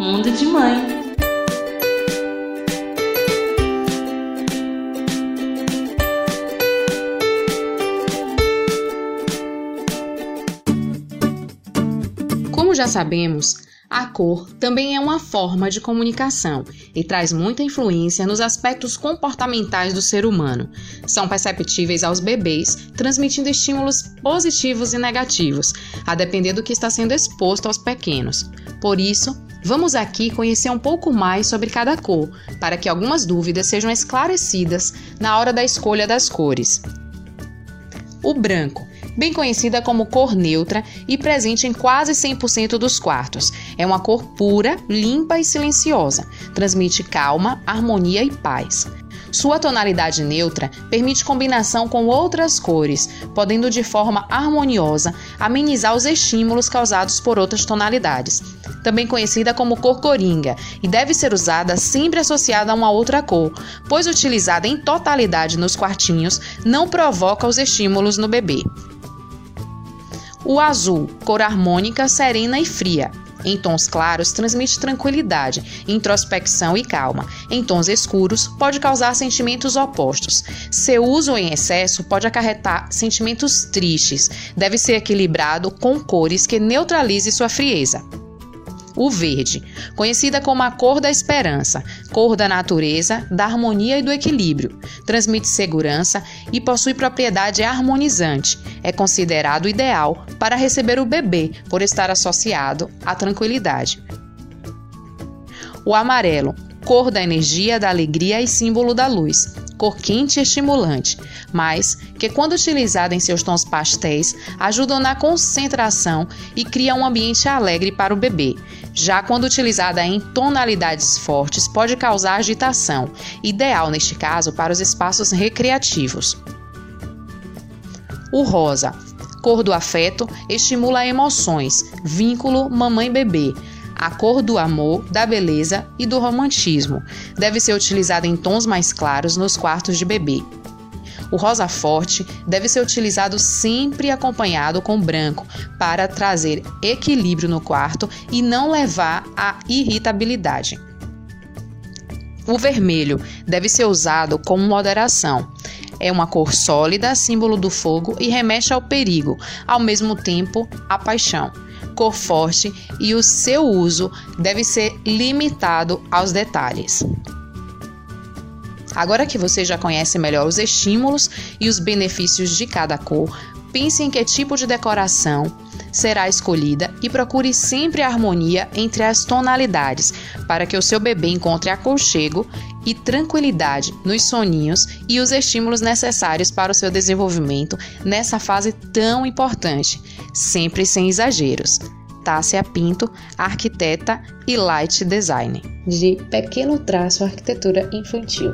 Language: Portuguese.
Mundo de Mãe. Como já sabemos, a cor também é uma forma de comunicação e traz muita influência nos aspectos comportamentais do ser humano. São perceptíveis aos bebês, transmitindo estímulos positivos e negativos, a depender do que está sendo exposto aos pequenos. Por isso, vamos aqui conhecer um pouco mais sobre cada cor, para que algumas dúvidas sejam esclarecidas na hora da escolha das cores. O branco bem conhecida como cor neutra e presente em quase 100% dos quartos. É uma cor pura, limpa e silenciosa. Transmite calma, harmonia e paz. Sua tonalidade neutra permite combinação com outras cores, podendo de forma harmoniosa amenizar os estímulos causados por outras tonalidades. Também conhecida como cor coringa, e deve ser usada sempre associada a uma outra cor, pois utilizada em totalidade nos quartinhos não provoca os estímulos no bebê. O azul, cor harmônica, serena e fria. Em tons claros, transmite tranquilidade, introspecção e calma. Em tons escuros, pode causar sentimentos opostos. Seu uso em excesso pode acarretar sentimentos tristes. Deve ser equilibrado com cores que neutralize sua frieza o verde, conhecida como a cor da esperança, cor da natureza, da harmonia e do equilíbrio. Transmite segurança e possui propriedade harmonizante. É considerado ideal para receber o bebê por estar associado à tranquilidade. O amarelo, cor da energia, da alegria e símbolo da luz cor quente e estimulante, mas que, quando utilizada em seus tons pastéis, ajudam na concentração e criam um ambiente alegre para o bebê. Já quando utilizada em tonalidades fortes, pode causar agitação, ideal neste caso para os espaços recreativos. O rosa, cor do afeto, estimula emoções, vínculo mamãe-bebê, a cor do amor, da beleza e do romantismo. Deve ser utilizada em tons mais claros nos quartos de bebê. O rosa forte deve ser utilizado sempre acompanhado com branco para trazer equilíbrio no quarto e não levar à irritabilidade. O vermelho deve ser usado com moderação. É uma cor sólida, símbolo do fogo e remete ao perigo, ao mesmo tempo à paixão cor forte e o seu uso deve ser limitado aos detalhes. Agora que você já conhece melhor os estímulos e os benefícios de cada cor, pense em que tipo de decoração será escolhida e procure sempre a harmonia entre as tonalidades para que o seu bebê encontre aconchego e tranquilidade nos soninhos e os estímulos necessários para o seu desenvolvimento nessa fase tão importante, sempre sem exageros. Tássia Pinto, arquiteta e light design. De Pequeno Traço Arquitetura Infantil.